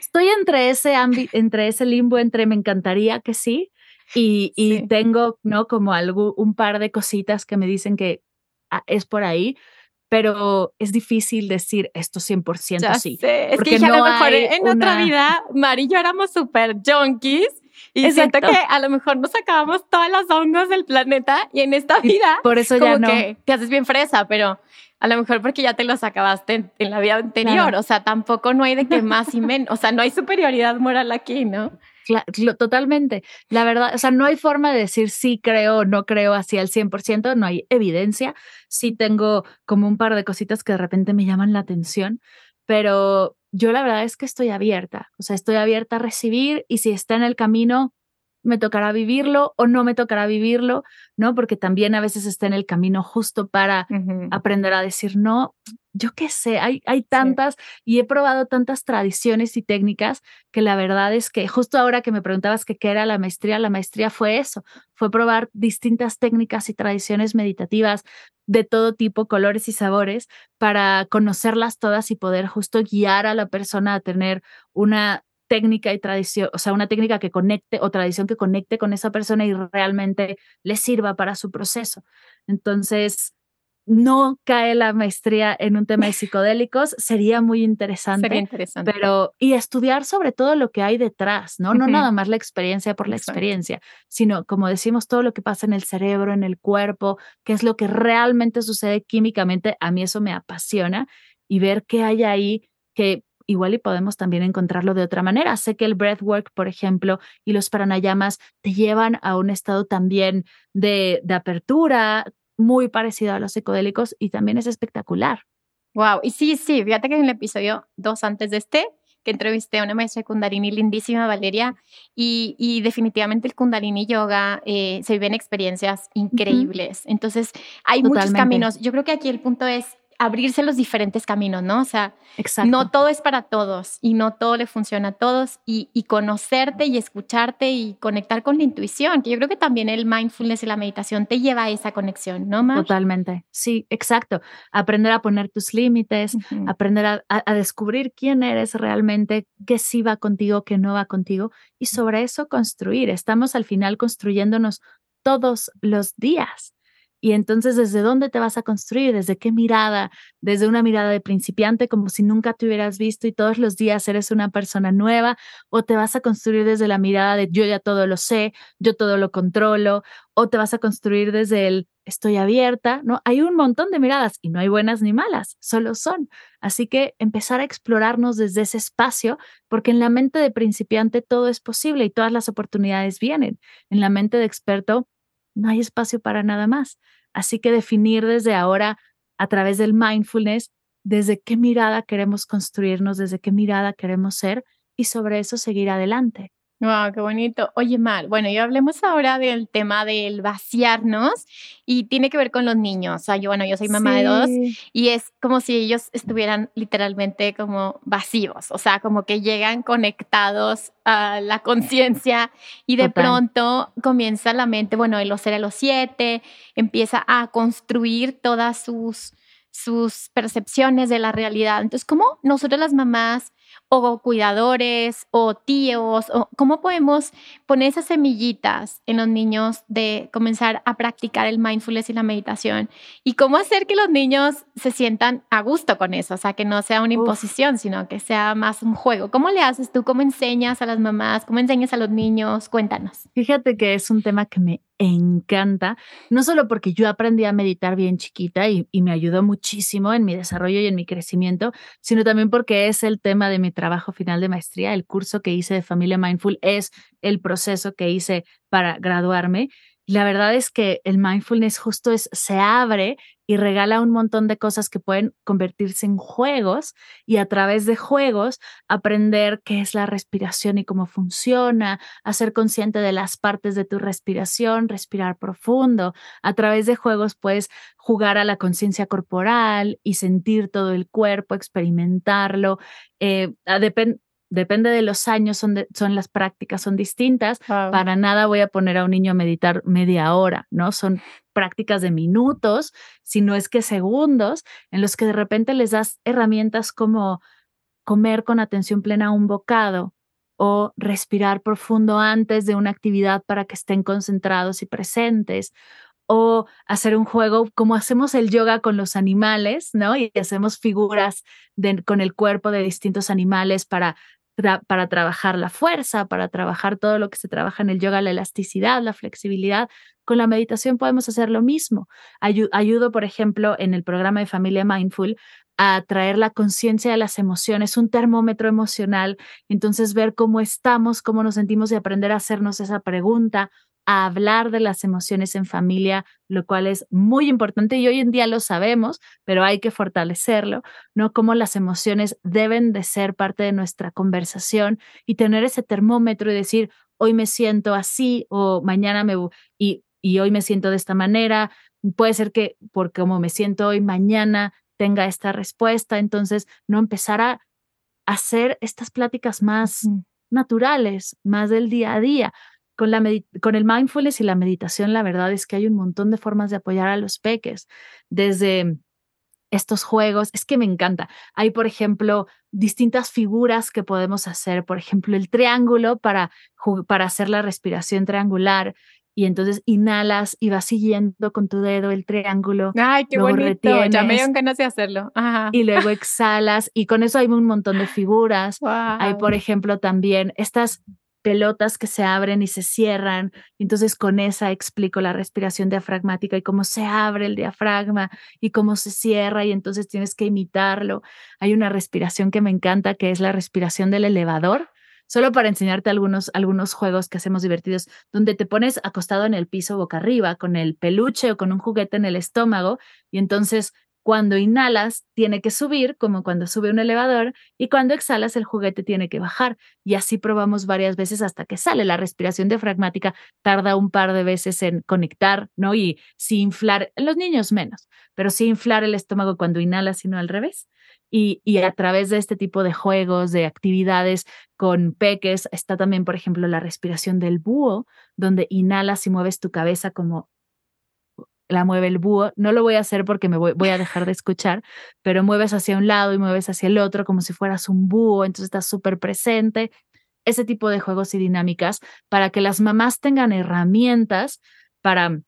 estoy entre ese, entre ese limbo, entre me encantaría que sí, y, y tengo, ¿no? Como algo, un par de cositas que me dicen que ah, es por ahí, pero es difícil decir esto 100% sí. Es que a lo mejor en otra vida, Mari y yo éramos súper junkies y siento que a lo mejor nos acabamos todas las hongos del planeta y en esta vida por eso ya no. que te haces bien fresa, pero a lo mejor porque ya te los acabaste en, la vida anterior, o sea, tampoco no hay de que más y menos, o sea, no hay superioridad moral aquí, ¿no? totalmente. La verdad, o sea, no hay forma de decir sí creo o no creo así al 100%, no hay evidencia. Sí tengo como un par de cositas que de repente me llaman la atención, pero yo la verdad es que estoy abierta, o sea, estoy abierta a recibir y si está en el camino, me tocará vivirlo o no me tocará vivirlo, ¿no? Porque también a veces está en el camino justo para aprender a decir no, yo qué sé, hay, hay tantas y he probado tantas tradiciones y técnicas que la verdad es que justo ahora que me preguntabas que qué era la maestría, la maestría fue eso, fue probar distintas técnicas y tradiciones meditativas de todo tipo, colores y sabores, para conocerlas todas y poder justo guiar a la persona a tener una técnica y tradición, o sea, una técnica que conecte o tradición que conecte con esa persona y realmente le sirva para su proceso. Entonces, no cae la maestría en un tema de psicodélicos, [laughs] sería muy interesante. Sería interesante. Pero, y estudiar sobre todo lo que hay detrás, ¿no? No nada más la experiencia por la experiencia, sino, como decimos, todo lo que pasa en el cerebro, en el cuerpo, qué es lo que realmente sucede químicamente. A mí eso me apasiona y ver qué hay ahí que igual y podemos también encontrarlo de otra manera. Sé que el breathwork, por ejemplo, y los pranayamas te llevan a un estado también de, de apertura muy parecido a los psicodélicos y también es espectacular. Wow, y sí, sí, fíjate que en el episodio dos antes de este, que entrevisté a una maestra de Kundalini lindísima, Valeria, y, y definitivamente el Kundalini Yoga eh, se viven experiencias increíbles. Entonces, hay muchos caminos. Yo creo que aquí el punto es abrirse los diferentes caminos, ¿no? O sea, no todo es para todos y no todo le funciona a todos y, conocerte y escucharte y conectar con la intuición, que yo creo que también el mindfulness y la meditación te lleva a esa conexión, ¿no, Mar? Totalmente, sí, exacto. Aprender a poner tus límites, aprender a, a, descubrir quién eres realmente, qué sí va contigo, qué no va contigo y sobre eso construir. Estamos al final construyéndonos todos los días. Y entonces, ¿desde dónde te vas a construir? ¿Desde qué mirada? Desde una mirada de principiante, como si nunca te hubieras visto y todos los días eres una persona nueva, o te vas a construir desde la mirada de yo ya todo lo sé, yo todo lo controlo, o te vas a construir desde el estoy abierta, ¿no? Hay un montón de miradas y no hay buenas ni malas, solo son. Así que empezar a explorarnos desde ese espacio, porque en la mente de principiante todo es posible y todas las oportunidades vienen. En la mente de experto no hay espacio para nada más. Así que definir desde ahora, a través del mindfulness, desde qué mirada queremos construirnos, desde qué mirada queremos ser y sobre eso seguir adelante. Wow, qué bonito. Oye, Mal, bueno, y hablemos ahora del tema del vaciarnos y tiene que ver con los niños. O sea, yo, bueno, yo soy mamá de dos y es como si ellos estuvieran literalmente como vacíos, o sea, como que llegan conectados a la conciencia y de pronto comienza la mente, bueno, el los a los siete, empieza a construir todas sus sus percepciones de la realidad. Entonces, ¿cómo nosotros las mamás o cuidadores o tíos, o cómo podemos poner esas semillitas en los niños de comenzar a practicar el mindfulness y la meditación y cómo hacer que los niños se sientan a gusto con eso, o sea, que no sea una imposición, sino que sea más un juego. ¿Cómo le haces tú? ¿Cómo enseñas a las mamás? ¿Cómo enseñas a los niños? Cuéntanos. Fíjate que es un tema que me encanta, no solo porque yo aprendí a meditar bien chiquita y, y me ayudó muchísimo en mi desarrollo y en mi crecimiento, sino también porque es el tema de mi trabajo final de maestría, el curso que hice de familia mindful es el proceso que hice para graduarme. La verdad es que el mindfulness justo es, se abre y regala un montón de cosas que pueden convertirse en juegos y a través de juegos aprender qué es la respiración y cómo funciona, a ser consciente de las partes de tu respiración, respirar profundo. A través de juegos puedes jugar a la conciencia corporal y sentir todo el cuerpo, experimentarlo. Eh, depende de los años, son, son las prácticas, son distintas. Para nada voy a poner a un niño a meditar media hora, ¿no? Son prácticas de minutos, si no es que segundos, en los que de repente les das herramientas como comer con atención plena un bocado o respirar profundo antes de una actividad para que estén concentrados y presentes o hacer un juego como hacemos el yoga con los animales, ¿no? Y hacemos figuras con el cuerpo de distintos animales para para trabajar la fuerza, para trabajar todo lo que se trabaja en el yoga, la elasticidad, la flexibilidad. Con la meditación podemos hacer lo mismo. ayudo, por ejemplo, en el programa de Familia Mindful a traer la conciencia de las emociones, un termómetro emocional, entonces ver cómo estamos, cómo nos sentimos y aprender a hacernos esa pregunta, a hablar de las emociones en familia, lo cual es muy importante y hoy en día lo sabemos, pero hay que fortalecerlo, ¿no? Cómo las emociones deben de ser parte de nuestra conversación y tener ese termómetro y decir, hoy me siento así o mañana me y, y hoy me siento de esta manera. Puede ser que por cómo me siento hoy, mañana tenga esta respuesta. Entonces, no empezar a hacer estas pláticas más naturales, más del día a día, con, la con el mindfulness y la meditación, la verdad es que hay un montón de formas de apoyar a los peques, desde estos juegos, es que me encanta. Hay, por ejemplo, distintas figuras que podemos hacer, por ejemplo, el triángulo para, para hacer la respiración triangular. Y entonces inhalas y vas siguiendo con tu dedo el triángulo. Ay, qué bonito. Ya me dio ganas de hacerlo. Y luego exhalas y con eso hay un montón de figuras. Hay, por ejemplo, también estas pelotas que se abren y se cierran. Entonces con esa explico la respiración diafragmática y cómo se abre el diafragma y cómo se cierra y entonces tienes que imitarlo. Hay una respiración que me encanta que es la respiración del elevador. Solo para enseñarte algunos, algunos juegos que hacemos divertidos, donde te pones acostado en el piso boca arriba con el peluche o con un juguete en el estómago y entonces cuando inhalas, tiene que subir, como cuando sube un elevador, y cuando exhalas, el juguete tiene que bajar. Y así probamos varias veces hasta que sale. La respiración diafragmática tarda un par de veces en conectar, ¿no? Y si inflar, los niños menos, pero sí inflar el estómago cuando inhalas, sino al revés. Y, y, a través de este tipo de juegos, de actividades con peques, está también, por ejemplo, la respiración del búho, donde inhalas y mueves tu cabeza como la mueve el búho. No lo voy a hacer porque me voy, a dejar de escuchar, pero mueves hacia un lado y mueves hacia el otro como si fueras un búho, entonces estás súper presente. Ese tipo de juegos y dinámicas para que las mamás tengan herramientas para...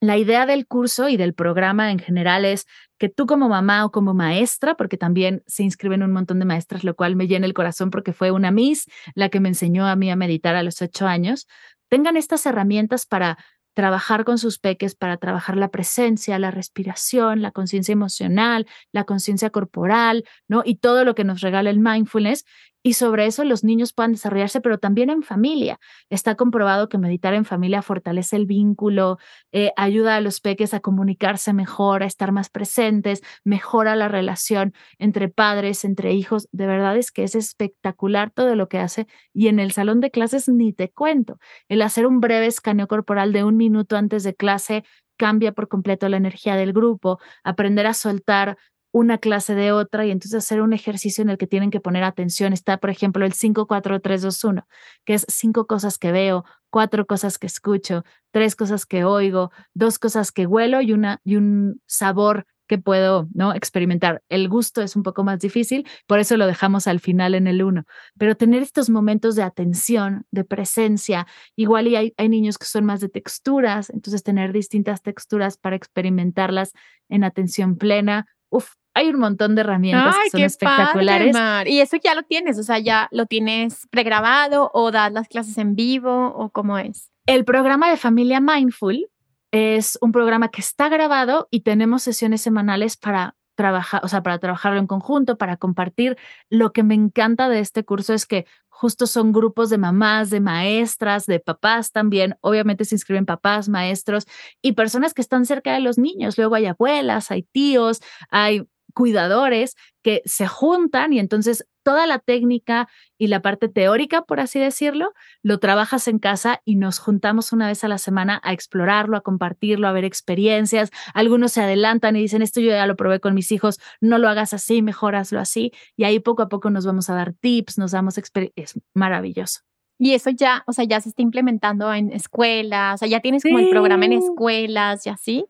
La idea del curso y del programa en general es que tú como mamá o como maestra, porque también se inscriben un montón de maestras, lo cual me llena el corazón porque fue una Miss la que me enseñó a mí a meditar a los ocho años, tengan estas herramientas para trabajar con sus peques para trabajar la presencia, la respiración, la conciencia emocional, la conciencia corporal, ¿no? Y todo lo que nos regala el mindfulness y sobre eso los niños puedan desarrollarse, pero también en familia. Está comprobado que meditar en familia fortalece el vínculo, eh, ayuda a los peques a comunicarse mejor, a estar más presentes, mejora la relación entre padres, entre hijos. De verdad es que es espectacular todo lo que hace y en el salón de clases ni te cuento. El hacer un breve escaneo corporal de un minuto antes de clase cambia por completo la energía del grupo, aprender a soltar una clase de otra y entonces hacer un ejercicio en el que tienen que poner atención. Está, por ejemplo, el 5, 4, 3, 2, 1, que es cinco cosas que veo, cuatro cosas que escucho, tres cosas que oigo, dos cosas que huelo y, una, y un sabor que puedo ¿no? experimentar. El gusto es un poco más difícil, por eso lo dejamos al final en el 1. Pero tener estos momentos de atención, de presencia, igual y hay, hay niños que son más de texturas, entonces tener distintas texturas para experimentarlas en atención plena. Uf, hay un montón de herramientas que son espectaculares. y eso ya lo tienes, o sea, ya lo tienes pregrabado o das las clases en vivo o cómo es. El programa de familia Mindful es un programa que está grabado y tenemos sesiones semanales para trabajar, o sea, para trabajarlo en conjunto, para compartir. Lo que me encanta de este curso es que justo son grupos de mamás, de maestras, de papás también. Obviamente se inscriben papás, maestros y personas que están cerca de los niños. Luego hay abuelas, hay tíos, hay cuidadores que se juntan y entonces toda la técnica y la parte teórica, por así decirlo, lo trabajas en casa y nos juntamos una vez a la semana a explorarlo, a compartirlo, a ver experiencias. Algunos se adelantan y dicen, esto yo ya lo probé con mis hijos, no lo hagas así, mejor hazlo así. Y ahí poco a poco nos vamos a dar tips, nos damos experiencias. Es maravilloso. Y eso ya, o sea, ya se está implementando en escuelas, o sea, ya tienes como el programa en escuelas y así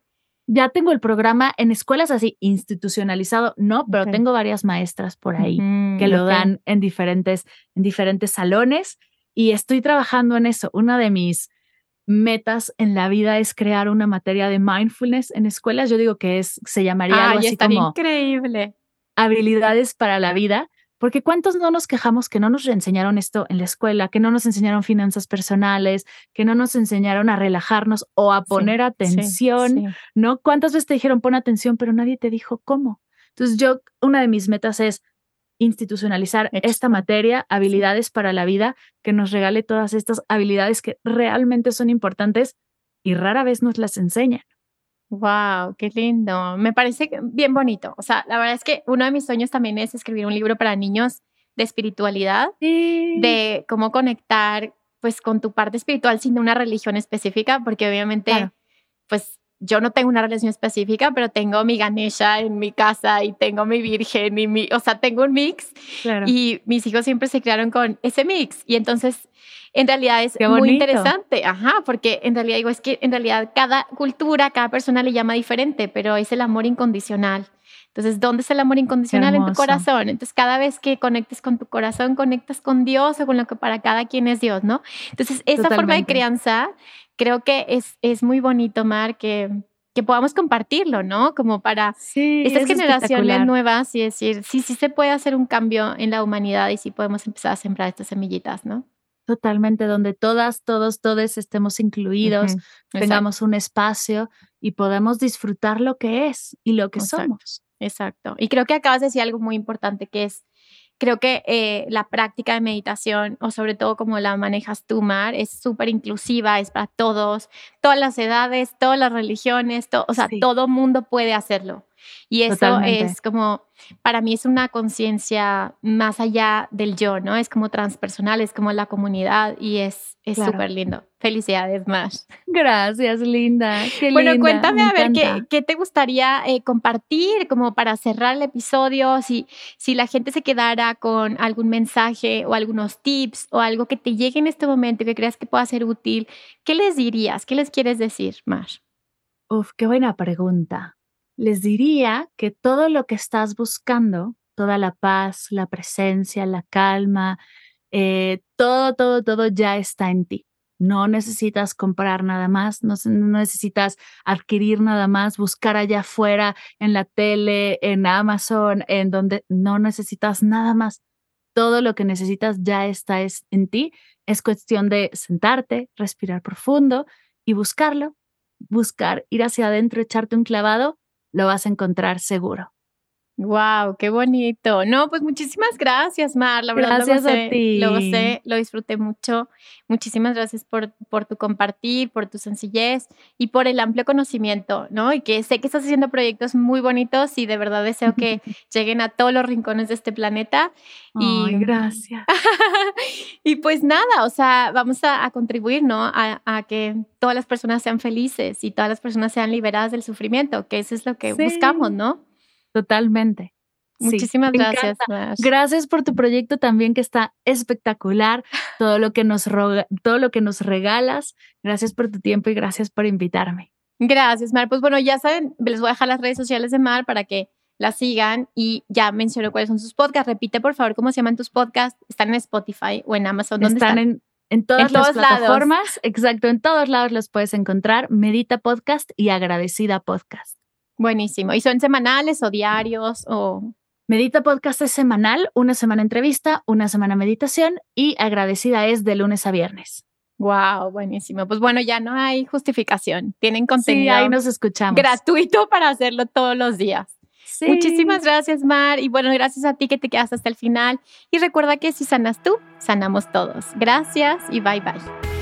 ya tengo el programa en escuelas así institucionalizado, no, pero tengo varias maestras por ahí que lo dan en diferentes, en diferentes salones y estoy trabajando en eso. Una de mis metas en la vida es crear una materia de mindfulness en escuelas. Yo digo que es, se llamaría algo así como increíble. habilidades para la vida porque ¿cuántos no nos quejamos que no nos enseñaron esto en la escuela, que no nos enseñaron finanzas personales, que no nos enseñaron a relajarnos o a poner atención, ¿no? ¿Cuántas veces te dijeron pon atención, pero nadie te dijo cómo? Entonces yo, una de mis metas es institucionalizar esta materia, habilidades para la vida, que nos regale todas estas habilidades que realmente son importantes y rara vez nos las enseñan. Wow, qué lindo. Me parece bien bonito. O sea, la verdad es que uno de mis sueños también es escribir un libro para niños de espiritualidad, de cómo conectar pues con tu parte espiritual sin una religión específica, porque obviamente pues yo no tengo una relación específica, pero tengo mi Ganesha en mi casa y tengo mi Virgen y mi, o sea, tengo un mix. Y mis hijos siempre se crearon con ese mix. Y entonces en realidad es muy interesante, ajá, porque en realidad digo, es que en realidad cada cultura, cada persona le llama diferente, pero es el amor incondicional. Entonces, ¿dónde es el amor incondicional? En tu corazón. Entonces, cada vez que conectes con tu corazón, conectas con Dios o con lo que para cada quien es Dios, ¿no? Entonces, esa forma de crianza creo que es, es muy bonito, Mar, que, que podamos compartirlo, ¿no? Como para estas generaciones nuevas y decir, sí, sí se puede hacer un cambio en la humanidad y sí podemos empezar a sembrar estas semillitas, ¿no? Totalmente, donde todas, todos, todos estemos incluidos, tengamos un espacio y podamos disfrutar lo que es y lo que somos. Exacto. Y creo que acabas de decir algo muy importante que es creo que eh, la práctica de meditación, o sobre todo como la manejas tú, Mar, es súper inclusiva, es para todos, todas las edades, todas las religiones, o sea, todo mundo puede hacerlo. Y eso es como, para mí es una conciencia más allá del yo, ¿no? Es como transpersonal, es como la comunidad y es súper lindo. Felicidades, más. Gracias, Linda. bueno, cuéntame a ver qué, qué, te gustaría eh, compartir como para cerrar el episodio, si, si la gente se quedara con algún mensaje o algunos tips o algo que te llegue en este momento que creas que pueda ser útil, ¿qué les dirías? ¿Qué les quieres decir, Mar? Uf, qué buena pregunta les diría que todo lo que estás buscando, toda la paz, la presencia, la calma, eh, todo, todo, todo ya está en ti. No necesitas comprar nada más, no, necesitas adquirir nada más, buscar allá afuera, en la tele, en Amazon, en donde no necesitas nada más. Todo lo que necesitas ya está en ti. Es cuestión de sentarte, respirar profundo y buscarlo, buscar, ir hacia adentro, echarte un clavado lo vas a encontrar seguro. Wow, qué bonito. No, pues muchísimas gracias, Mar. La verdad, gracias a ti. Lo sé, lo disfruté mucho. Muchísimas gracias por, por tu compartir, por tu sencillez y por el amplio conocimiento, ¿no? Y que sé que estás haciendo proyectos muy bonitos y de verdad deseo que [laughs] lleguen a todos los rincones de este planeta. Y gracias. [laughs] y pues nada, o sea, vamos a, contribuir, ¿no? A, a, que todas las personas sean felices y todas las personas sean liberadas del sufrimiento, que eso es lo que buscamos, ¿no? Totalmente. Muchísimas gracias. Gracias por tu proyecto también que está espectacular. [laughs] Todo lo que nos todo lo que nos regalas. Gracias por tu tiempo y gracias por invitarme. Gracias, Mar. Pues bueno, ya saben, les voy a dejar las redes sociales de Mar para que la sigan y ya menciono cuáles son sus podcasts. Repite, por favor, cómo se llaman tus podcasts. Están en Spotify o en Amazon. ¿Dónde están? En, en todas las plataformas. Exacto, en todos lados los puedes encontrar. Medita Podcast y Agradecida Podcast. Buenísimo. ¿Y son semanales o diarios o...? Medita Podcast es semanal, una semana entrevista, una semana meditación y agradecida es de lunes a viernes. Wow, buenísimo. Pues bueno, ya no hay justificación. Tienen contenido. Sí, ahí nos escuchamos. Gratuito para hacerlo todos los días. Sí. Muchísimas gracias, Mar. Y bueno, gracias a ti que te quedas hasta el final. Y recuerda que si sanas tú, sanamos todos. Gracias y bye bye.